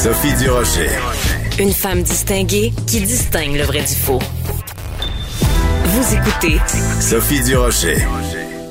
Sophie Durocher. Une femme distinguée qui distingue le vrai du faux. Vous écoutez Sophie Durocher.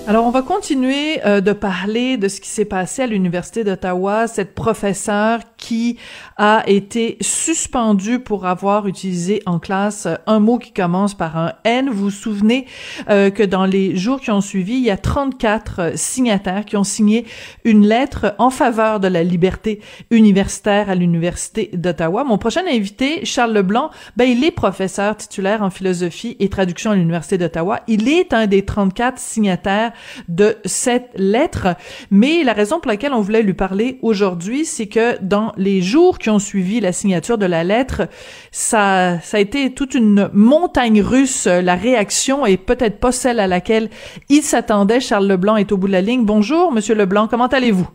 Alors, on va continuer euh, de parler de ce qui s'est passé à l'Université d'Ottawa, cette professeure qui a été suspendue pour avoir utilisé en classe un mot qui commence par un N. Vous vous souvenez euh, que dans les jours qui ont suivi, il y a 34 signataires qui ont signé une lettre en faveur de la liberté universitaire à l'Université d'Ottawa. Mon prochain invité, Charles Leblanc, ben, il est professeur titulaire en philosophie et traduction à l'Université d'Ottawa. Il est un des 34 signataires de cette lettre. Mais la raison pour laquelle on voulait lui parler aujourd'hui, c'est que dans les jours qui ont suivi la signature de la lettre, ça, ça a été toute une montagne russe. La réaction est peut-être pas celle à laquelle il s'attendait. Charles Leblanc est au bout de la ligne. Bonjour, Monsieur Leblanc. Comment allez-vous?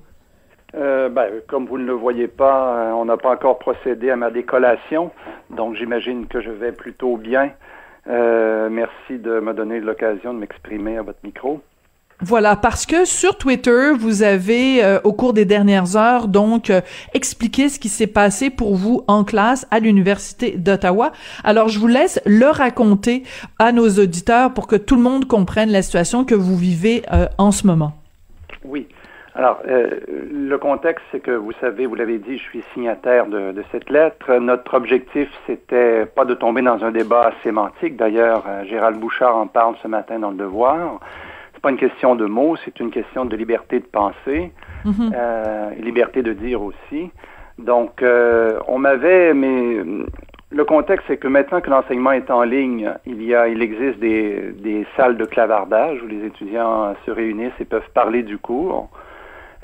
Euh, ben, comme vous ne le voyez pas, euh, on n'a pas encore procédé à ma décollation, donc j'imagine que je vais plutôt bien. Euh, merci de me donner l'occasion de m'exprimer à votre micro. Voilà, parce que sur Twitter, vous avez, euh, au cours des dernières heures, donc, euh, expliqué ce qui s'est passé pour vous en classe à l'Université d'Ottawa. Alors, je vous laisse le raconter à nos auditeurs pour que tout le monde comprenne la situation que vous vivez euh, en ce moment. Oui. Alors, le contexte, c'est que vous savez, vous l'avez dit, je suis signataire de, de, cette lettre. Notre objectif, c'était pas de tomber dans un débat sémantique. D'ailleurs, Gérald Bouchard en parle ce matin dans Le Devoir pas une question de mots, c'est une question de liberté de penser, mm-hmm. euh, liberté de dire aussi. Donc, euh, on m'avait, mais le contexte, c'est que maintenant que l'enseignement est en ligne, il y a, il existe des, des salles de clavardage où les étudiants se réunissent et peuvent parler du cours.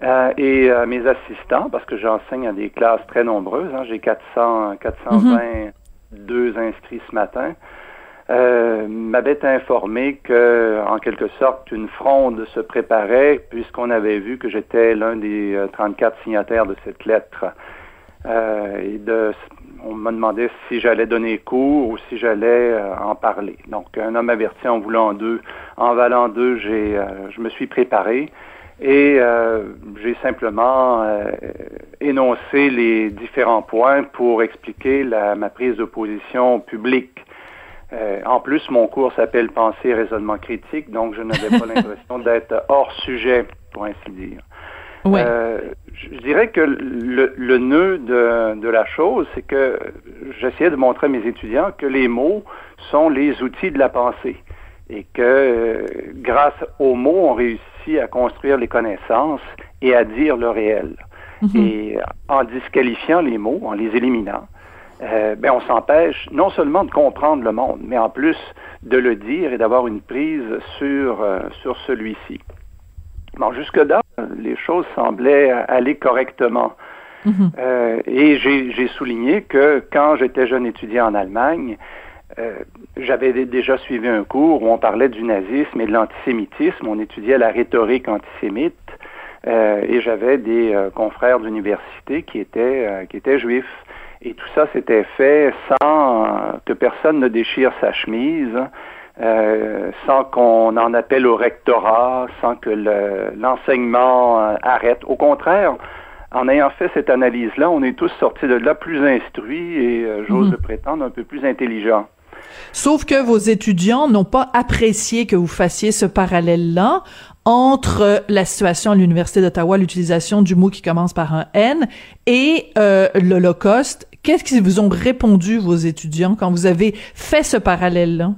Euh, et euh, mes assistants, parce que j'enseigne à des classes très nombreuses, hein, j'ai 400, 422 mm-hmm. inscrits ce matin euh, m'avait informé que, en quelque sorte, une fronde se préparait, puisqu'on avait vu que j'étais l'un des 34 euh, signataires de cette lettre. Euh, et de, on m'a demandé si j'allais donner cours ou si j'allais euh, en parler. Donc, un homme averti en voulant deux, en valant deux, j'ai, euh, je me suis préparé et j'ai simplement énoncé les différents points pour expliquer la, ma prise de position publique euh, en plus, mon cours s'appelle Pensée et raisonnement critique, donc je n'avais pas l'impression d'être hors sujet, pour ainsi dire. Euh, je dirais que le, le nœud de, de, la chose, c'est que j'essayais de montrer à mes étudiants que les mots sont les outils de la pensée et que euh, grâce aux mots, on réussit à construire les connaissances et à dire le réel. Mhm. Et en disqualifiant les mots, en les éliminant, euh, ben on s'empêche non seulement de comprendre le monde, mais en plus de le dire et d'avoir une prise sur, euh, sur celui-ci. Bon, jusque-là, les choses semblaient aller correctement. Mm-hmm. euh, et j'ai souligné que quand j'étais jeune étudiant en Allemagne, euh, j'avais déjà suivi un cours où on parlait du nazisme et de l'antisémitisme. On étudiait la rhétorique antisémite. Euh, et j'avais des confrères d'université qui étaient qui étaient juifs. Et tout ça s'était fait sans que personne ne déchire sa chemise, euh, sans qu'on en appelle au rectorat, sans que l'enseignement euh, arrête. Au contraire, en ayant fait cette analyse-là, on est tous sortis de là plus instruits et, euh, j'ose mhm. le prétendre, un peu plus intelligents. Sauf que vos étudiants n'ont pas apprécié que vous fassiez ce parallèle-là entre la situation à l'Université d'Ottawa, l'utilisation du mot qui commence par un N, et euh, l'Holocauste. Qu'est-ce qu'ils vous ont répondu, vos étudiants, quand vous avez fait ce parallèle-là?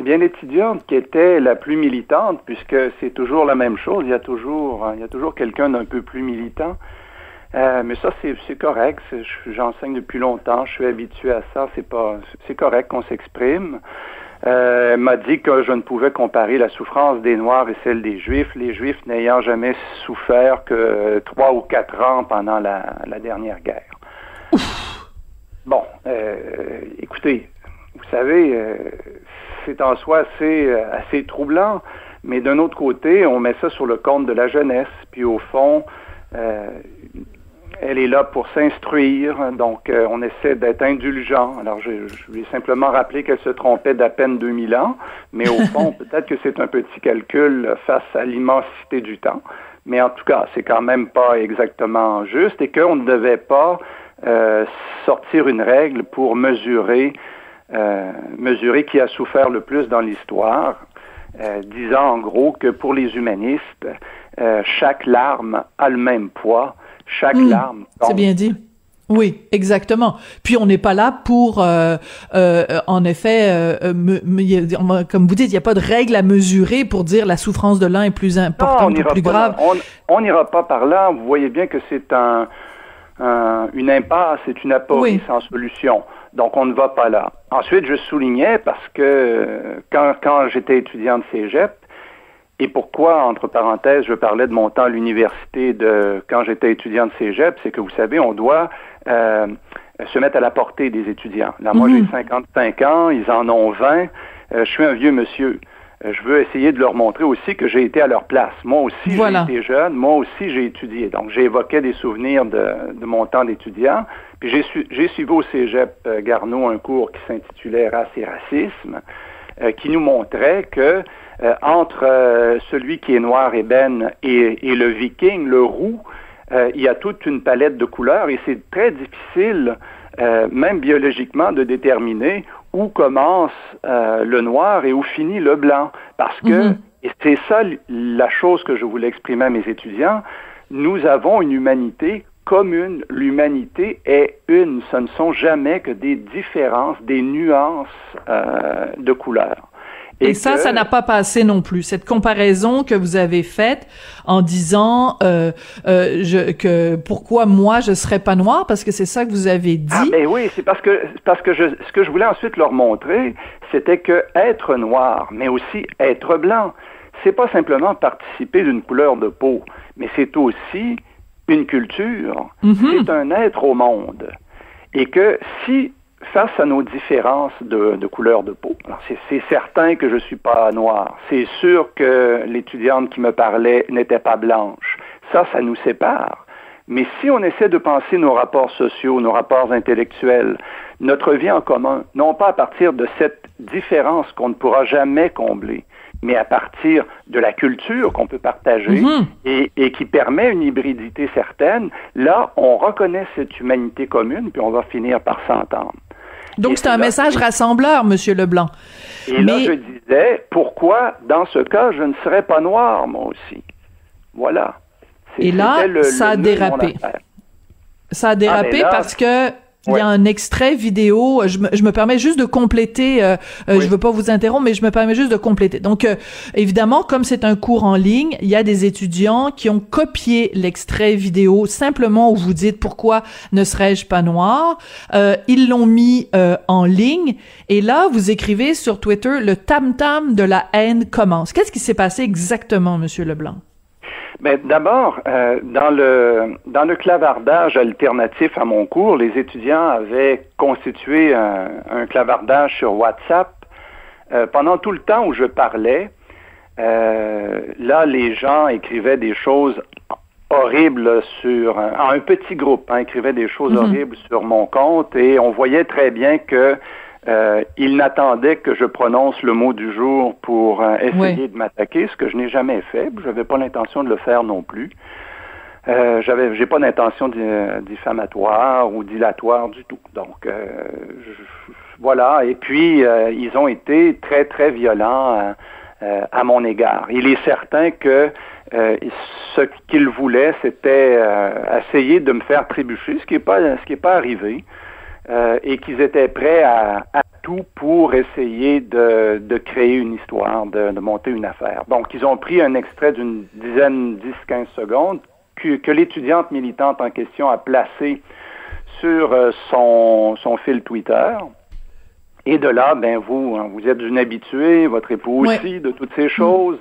Eh bien, l'étudiante qui était la plus militante, puisque c'est toujours la même chose, il y a toujours, il y a toujours quelqu'un d'un peu plus militant. Euh, mais ça, c'est correct. J'enseigne depuis longtemps. Je suis habitué à ça. C'est pas, c'est correct qu'on s'exprime. Euh, m'a dit que je ne pouvais comparer la souffrance des Noirs et celle des Juifs, les Juifs n'ayant jamais souffert que trois ou quatre ans pendant la, la dernière guerre. Bon, euh, écoutez, vous savez, euh, c'est en soi assez, assez troublant, mais d'un autre côté, on met ça sur le compte de la jeunesse, puis au fond, euh, elle est là pour s'instruire, donc euh, on essaie d'être indulgent. Alors je, je lui ai simplement rappelé qu'elle se trompait d'à peine 2000 ans, mais au fond, peut-être que c'est un petit calcul face à l'immensité du temps. mais en tout cas, c'est quand même pas exactement juste et qu'on ne devait pas euh, sortir une règle pour mesurer, euh, mesurer qui a souffert le plus dans l'histoire, euh, disant en gros que pour les humanistes, chaque larme a le même poids, chaque hmm. larme. C'est bien dit. Oui, exactement. Puis on n'est pas là pour, euh, euh, en effet, euh, comme vous dites, il n'y a pas de règle à mesurer pour dire la souffrance de l'un est plus importante ou plus grave. on n'ira pas par là. Vous voyez bien que c'est un, une impasse, c'est une aporie sans solution. Donc on ne va pas là. Ensuite, je soulignais parce que quand, quand j'étais étudiant de cégep, et pourquoi, entre parenthèses, je parlais de mon temps à l'université de quand j'étais étudiant de cégep, c'est que vous savez, on doit euh, se mettre à la portée des étudiants. Là, moi, j'ai 55 mhm. ans, ils en ont 20. Euh, je suis un vieux monsieur. Euh, je veux essayer de leur montrer aussi que j'ai été à leur place. Moi aussi, j'ai été jeune. Moi aussi, j'ai étudié. Donc, j'évoquais des souvenirs de, de mon temps d'étudiant. Puis, j'ai, su, j'ai suivi au cégep Garneau un cours qui s'intitulait Race et racisme, qui nous montrait que entre celui qui est noir et ben et, et le viking, le roux, euh, il y a toute une palette de couleurs et c'est très difficile, euh, même biologiquement, de déterminer où commence euh, le noir et où finit le blanc. Parce que, mhm. et c'est ça la chose que je voulais exprimer à mes étudiants, nous avons une humanité commune. L'humanité est une. Ce ne sont jamais que des différences, des nuances de couleurs. Et, ça, ça n'a pas passé non plus. Cette comparaison que vous avez faite en disant euh, euh, je, que pourquoi moi je serais pas noir parce que c'est ça que vous avez dit. Ah mais oui, c'est parce que parce que je, ce que je voulais ensuite leur montrer, c'était que être noir, mais aussi être blanc, c'est pas simplement participer d'une couleur de peau, mais c'est aussi une culture, mm-hmm. c'est un être au monde. Et que si face à nos différences de, de couleur de peau. C'est certain que je ne suis pas noir. C'est sûr que l'étudiante qui me parlait n'était pas blanche. Ça, ça nous sépare. Mais si on essaie de penser nos rapports sociaux, nos rapports intellectuels, notre vie en commun, non pas à partir de cette différence qu'on ne pourra jamais combler, mais à partir de la culture qu'on peut partager mm-hmm. et, et, qui permet une hybridité certaine, là, on reconnaît cette humanité commune, puis on va finir par s'entendre. Donc, c'est un message rassembleur, Monsieur Leblanc. Et là, je disais, pourquoi, dans ce cas, je ne serais pas noir, moi aussi? Voilà. Et là, ça a dérapé. Ça a dérapé parce que il y a un extrait vidéo. Je me, je me permets juste de compléter. Euh, euh, Je veux pas vous interrompre, mais je me permets juste de compléter. Donc, euh, évidemment, comme c'est un cours en ligne, il y a des étudiants qui ont copié l'extrait vidéo simplement où vous dites pourquoi ne serais-je pas noir. Euh, ils l'ont mis en ligne et là, vous écrivez sur Twitter le tam tam de la haine commence. Qu'est-ce qui s'est passé exactement, Monsieur Leblanc? Mais d'abord, euh, dans le dans le clavardage alternatif à mon cours, les étudiants avaient constitué un, un clavardage sur WhatsApp euh, pendant tout le temps où je parlais. Euh, là, les gens écrivaient des choses horribles sur un, un petit groupe, hein, écrivaient des choses mm-hmm. horribles sur mon compte et on voyait très bien que euh, il n'attendait que je prononce le mot du jour pour euh, essayer de m'attaquer, ce que je n'ai jamais fait. Je n'avais pas l'intention de le faire non plus. Euh, j'avais, j'ai pas d'intention diffamatoire ou dilatoire du tout. Donc euh, voilà. Et puis ils ont été très très violents à mon égard. Il est certain que ce qu'ils voulaient, c'était essayer de me faire trébucher, ce qui n'est pas ce qui est pas arrivé. Euh, et qu'ils étaient prêts à, tout pour essayer de, de créer une histoire, de, de, monter une affaire. Donc, ils ont pris un extrait d'une dizaine, 10, 15 secondes que, que l'étudiante militante en question a placé sur euh, son, son fil Twitter. Et de là, ben vous, hein, vous êtes une habituée, votre époux aussi, de toutes ces choses.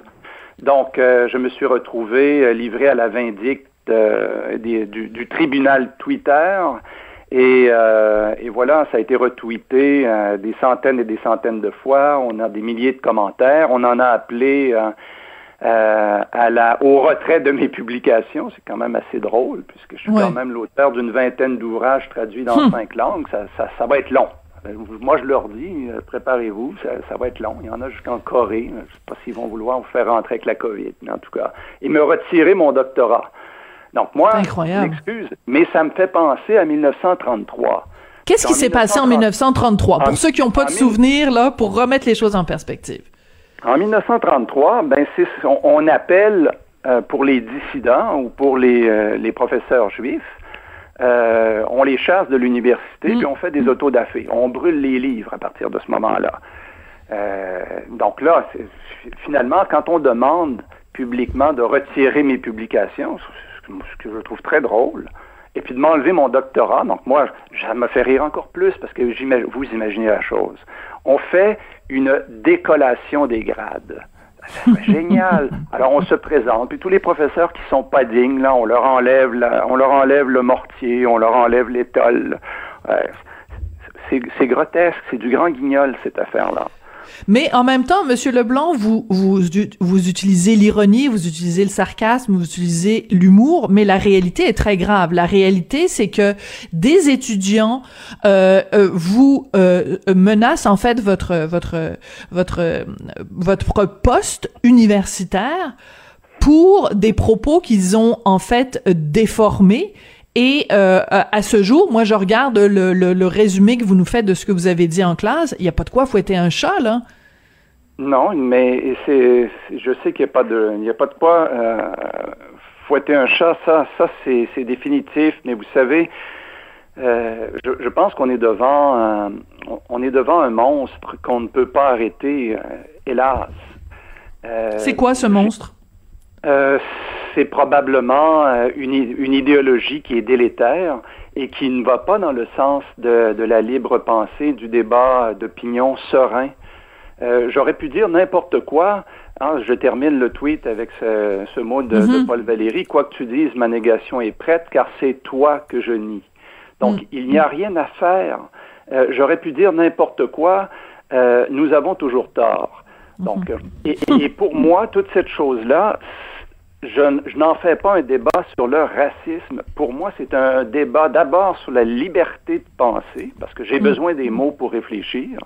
Donc, euh, je me suis retrouvé livré à la vindicte du, du, tribunal Twitter et, euh, et, voilà, ça a été retweeté euh, des centaines et des centaines de fois. On a des milliers de commentaires. On en a appelé euh, euh à la, au retrait de mes publications. C'est quand même assez drôle, puisque je suis quand même l'auteur d'une vingtaine d'ouvrages traduits dans hmm. cinq langues. Ça, ça, ça, va être long. Moi, je leur dis, euh, préparez-vous, ça, va être long. Il y en a jusqu'en Corée. Je ne sais pas s'ils vont vouloir vous faire rentrer avec la COVID, mais en tout cas, ils me retiraient mon doctorat. Donc, moi, excuse, mais ça me fait penser à 1933. Qu'est-ce qui s'est passé en 1933? Pour ceux qui n'ont pas de souvenirs, là, pour remettre les choses en perspective. En 1933, ben, on, appelle euh, pour les dissidents ou pour les, les professeurs juifs, euh, on les chasse de l'université, mm. puis on fait des autodafés. On brûle les livres à partir de ce moment-là. Euh, donc là, finalement, quand on demande publiquement de retirer mes publications, ce que je trouve très drôle, et puis de m'enlever mon doctorat, donc moi, ça me fait rire encore plus parce que vous imaginez la chose. On fait une décollation des grades. Génial. Alors on se présente, puis tous les professeurs qui sont pas dignes, là, on leur enlève, on leur enlève le mortier, on leur enlève l'étole. c'est grotesque, c'est du grand guignol cette affaire-là. Mais en même temps, Monsieur Leblanc, vous, vous, utilisez l'ironie, vous utilisez le sarcasme, vous utilisez l'humour, mais la réalité est très grave. La réalité, c'est que des étudiants euh, euh vous euh, menacent en fait votre votre votre votre poste universitaire pour des propos qu'ils ont en fait déformés et euh, à ce jour, moi, je regarde le, le, résumé que vous nous faites de ce que vous avez dit en classe. Il n'y a pas de quoi fouetter un chat, là. Non, mais c'est, je sais qu'il n'y a pas de, il y a pas de quoi euh, fouetter un chat. Ça, ça, c'est, définitif. Mais vous savez, euh, je, je, pense qu'on est devant, un, on est devant un monstre qu'on ne peut pas arrêter, hélas. C'est quoi ce monstre? C'est probablement euh, une, une, idéologie qui est délétère et qui ne va pas dans le sens de, de la libre pensée, du débat d'opinion serein. Euh, J'aurais pu dire n'importe quoi. Hein, je termine le tweet avec ce, ce mot de, de, mm-hmm. Paul Valéry. Quoi que tu dises, ma négation est prête, car c'est toi que je nie. Donc, mm. il n'y a rien à faire. Euh, J'aurais pu dire n'importe quoi. Euh, nous avons toujours tort. Donc, mm-hmm. et, et, pour moi, toute cette chose-là, je, n'en fais pas un débat sur le racisme. Pour moi, c'est un débat d'abord sur la liberté de penser, parce que j'ai besoin des mots pour réfléchir,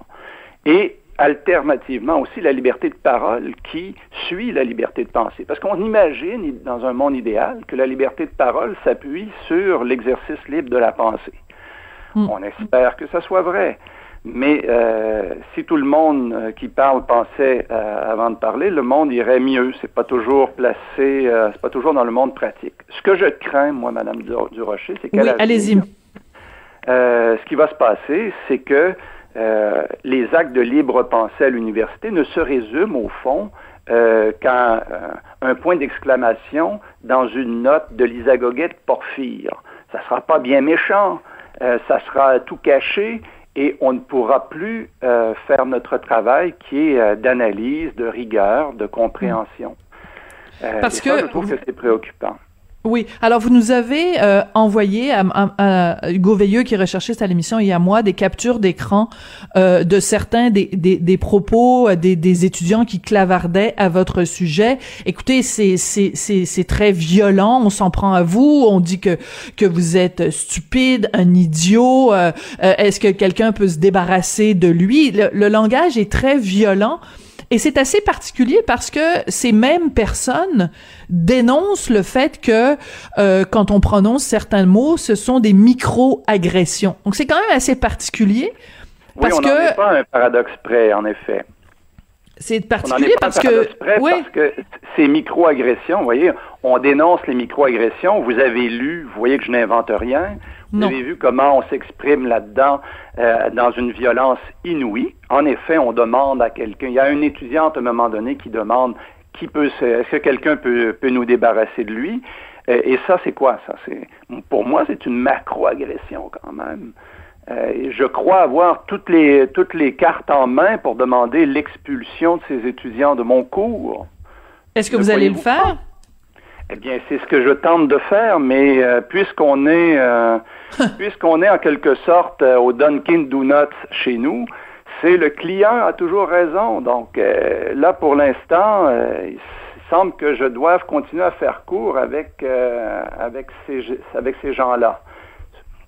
et alternativement aussi la liberté de parole qui suit la liberté de penser. Parce qu'on imagine, dans un monde idéal, que la liberté de parole s'appuie sur l'exercice libre de la pensée. Mm. On espère que ça soit vrai. Mais euh, si tout le monde euh, qui parle pensait euh, avant de parler, le monde irait mieux. C'est pas toujours placé, c'est pas toujours dans le monde pratique. Ce que je crains, moi, Madame Durocher, c'est qu'à oui, allez-y. ce qui va se passer, c'est que les actes de libre pensée à l'université ne se résument au fond qu'à un point d'exclamation dans une note de Lisa Goguet Porphyre. Ça sera pas bien méchant, ça sera tout caché et on ne pourra plus euh, faire notre travail qui est euh, d'analyse, de rigueur, de compréhension. Euh, Parce que je trouve que c'est préoccupant. Oui. Alors, vous nous avez euh, envoyé à, à, Hugo Veilleux, qui est recherchiste à l'émission, et à moi, des captures d'écran euh, de certains des, des, des propos euh, des, des, étudiants qui clavardaient à votre sujet. Écoutez, c'est très violent. On s'en prend à vous. On dit que que vous êtes stupide, un idiot. Euh, est-ce que quelqu'un peut se débarrasser de lui? Le, le langage est très violent. Et c'est assez particulier parce que ces mêmes personnes dénoncent le fait que euh, quand on prononce certains mots, ce sont des micro-agressions. Donc c'est quand même assez particulier parce oui, on que pas un paradoxe près, en effet. C'est particulier parce que oui. parce que ces micro-agressions, vous voyez, on dénonce les micro-agressions. Vous avez lu, vous voyez que je n'invente rien. Vous avez vu comment on s'exprime là-dedans euh, dans une violence inouïe. En effet, on demande à quelqu'un. Il y a une étudiante à un moment donné qui demande qui peut est-ce que quelqu'un peut, peut nous débarrasser de lui? Euh, et ça, c'est quoi ça? C'est pour moi, c'est une macro-agression quand même. Euh, je crois avoir toutes les toutes les cartes en main pour demander l'expulsion de ces étudiants de mon cours. Est-ce que vous allez le faire? Eh bien, c'est ce que je tente de faire, mais euh, puisqu'on est, euh, puisqu'on est en quelque sorte euh, au Dunkin' Donuts chez nous, c'est le client a toujours raison. Donc là, pour l'instant, il semble que je doive continuer à faire cours avec avec ces avec ces gens-là.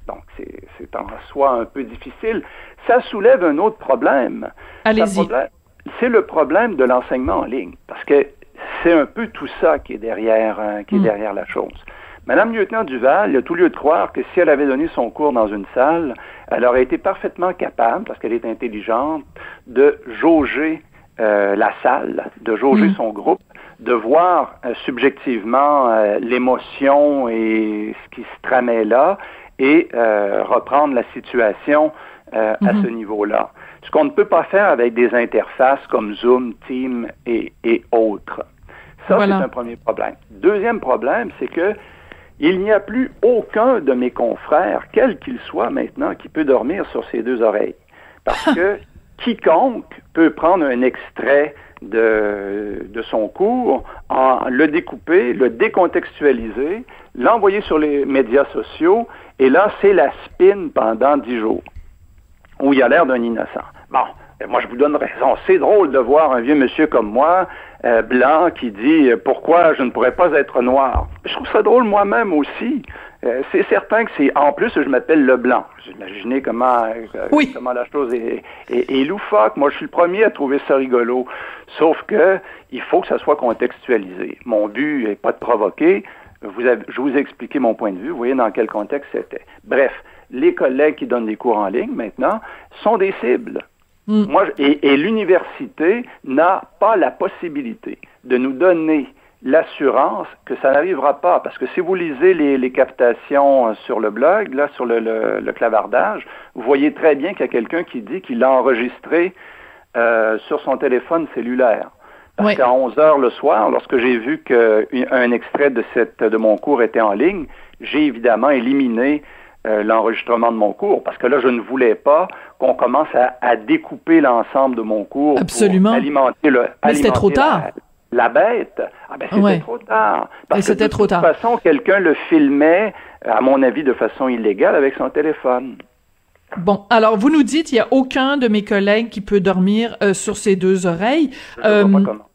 Donc, c'est en soi un peu difficile. Ça soulève un autre problème. Allez-y. C'est le problème de l'enseignement en ligne, parce que c'est un peu tout ça qui est derrière, euh, qui est hmm. derrière la chose. Madame lieutenant Duval, il y a tout lieu de croire que si elle avait donné son cours dans une salle, elle aurait été parfaitement capable, parce qu'elle est intelligente, de jauger euh, la salle, de jauger hmm. son groupe, de voir euh, subjectivement euh, l'émotion et ce qui se tramait là et reprendre la situation à hmm. ce niveau-là. Ce qu'on ne peut pas faire avec des interfaces comme Zoom, Team et, et autres. Ça, c'est un premier problème. Deuxième problème, c'est que il n'y a plus aucun de mes confrères, quel qu'il soit maintenant, qui peut dormir sur ses deux oreilles. Parce que quiconque peut prendre un extrait de, de son cours, en le découper, le décontextualiser, l'envoyer sur les médias sociaux, et là, c'est la spin pendant dix jours, où il a l'air d'un innocent. Bon, moi, je vous donne raison. C'est drôle de voir un vieux monsieur comme moi euh, blanc qui dit euh, pourquoi je ne pourrais pas être noir. Je trouve ça drôle moi-même aussi. Euh, c'est certain que c'est en plus je m'appelle le blanc. Imaginez comment comment la chose est, est, loufoque. Moi, je suis le premier à trouver ça rigolo. Sauf que il faut que ça soit contextualisé. Mon but n'est pas de provoquer. Vous avez, je vous ai expliqué mon point de vue. Vous voyez dans quel contexte c'était. Bref, les collègues qui donnent des cours en ligne maintenant sont des cibles. Mm. Moi, et, l'université n'a pas la possibilité de nous donner l'assurance que ça n'arrivera pas. Parce que si vous lisez les, captations euh, sur le blog, là, sur le, clavardage, vous voyez très bien qu'il y a quelqu'un qui dit qu'il l'a enregistré euh, sur son téléphone cellulaire. Parce qu'à 11 heures le soir, lorsque j'ai vu qu'un extrait de, cette, de mon cours était en ligne, j'ai évidemment éliminé euh, l'enregistrement de mon cours, parce que là, je ne voulais pas qu'on commence à, découper l'ensemble de mon cours Absolument. pour alimenter le. Mais c'était trop tard. La, bête. Ah ben c'était trop tard. Parce c'était trop tard. De toute façon, quelqu'un le filmait, à mon avis, de façon illégale avec son téléphone. Bon, alors vous nous dites, il n'y a aucun de mes collègues qui peut dormir euh, sur ses deux oreilles. Je euh, vois pas comment.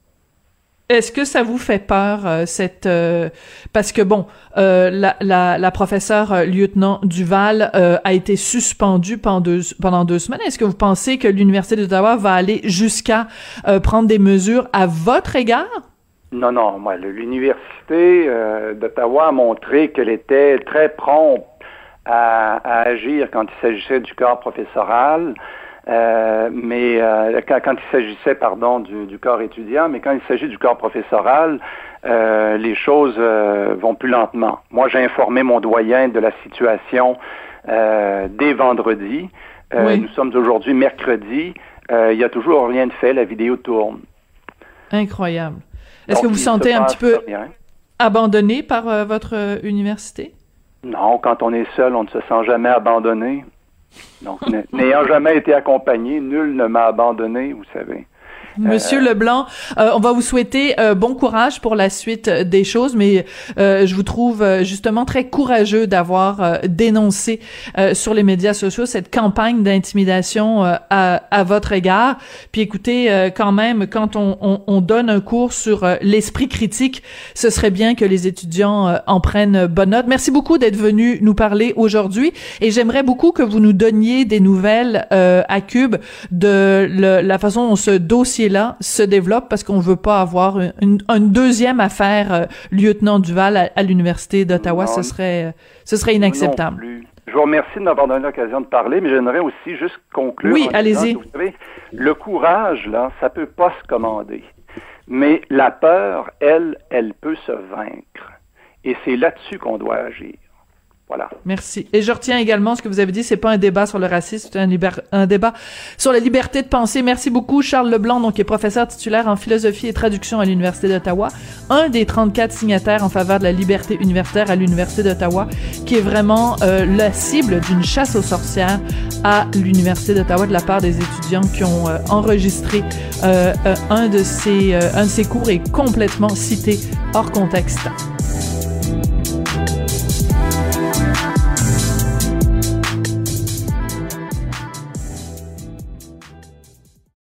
Est-ce que ça vous fait peur euh, cette euh, parce que bon euh, la, la, la professeure lieutenant Duval a été suspendue pendant deux, pendant deux semaines. Est-ce que vous pensez que l'université d'Ottawa va aller jusqu'à prendre des mesures à votre égard? Non non, moi l'université d'Ottawa a montré qu'elle était très prompte à agir quand il s'agissait du corps professoral. Euh, mais euh, quand, il s'agissait, pardon, du, du, corps étudiant, mais quand il s'agit du corps professoral, euh, les choses vont plus lentement. Moi, j'ai informé mon doyen de la situation dès vendredi. Nous sommes aujourd'hui mercredi. il y a toujours rien de fait. La vidéo tourne. Incroyable. Est-ce que vous vous sentez un petit peu abandonné par votre université? Non, quand on est seul, on ne se sent jamais abandonné. Donc, n'ayant jamais été accompagné, nul ne m'a abandonné, vous savez. Monsieur euh, Leblanc, euh, on va vous souhaiter euh, bon courage pour la suite des choses, mais je vous trouve justement très courageux d'avoir dénoncé sur les médias sociaux cette campagne d'intimidation à, à, votre égard. Puis écoutez, quand même, quand on, on, on donne un cours sur l'esprit critique, ce serait bien que les étudiants en prennent bonne note. Merci beaucoup d'être venu nous parler aujourd'hui, et j'aimerais beaucoup que vous nous donniez des nouvelles à Cube de le, la façon dont ce dossier là se développe parce qu'on veut pas avoir une, deuxième affaire euh, lieutenant Duval à, l'université d'Ottawa. Ce serait, ce serait inacceptable. Je vous remercie de m'avoir donné l'occasion de parler, mais j'aimerais aussi juste conclure. Oui, allez-y. Le courage, là, ça peut pas se commander. Mais la peur, elle, elle peut se vaincre. Et c'est là-dessus qu'on doit agir. Voilà. Merci. Et je retiens également ce que vous avez dit, c'est pas un débat sur le racisme, c'est un, débat sur la liberté de penser. Merci beaucoup, Charles Leblanc, donc, qui est professeur titulaire en philosophie et traduction à l'Université d'Ottawa, un des 34 signataires en faveur de la liberté universitaire à l'Université d'Ottawa, qui est vraiment euh, la cible d'une chasse aux sorcières à l'Université d'Ottawa de la part des étudiants qui ont euh, enregistré euh, un, de ces, un de ces cours et complètement cité hors contexte.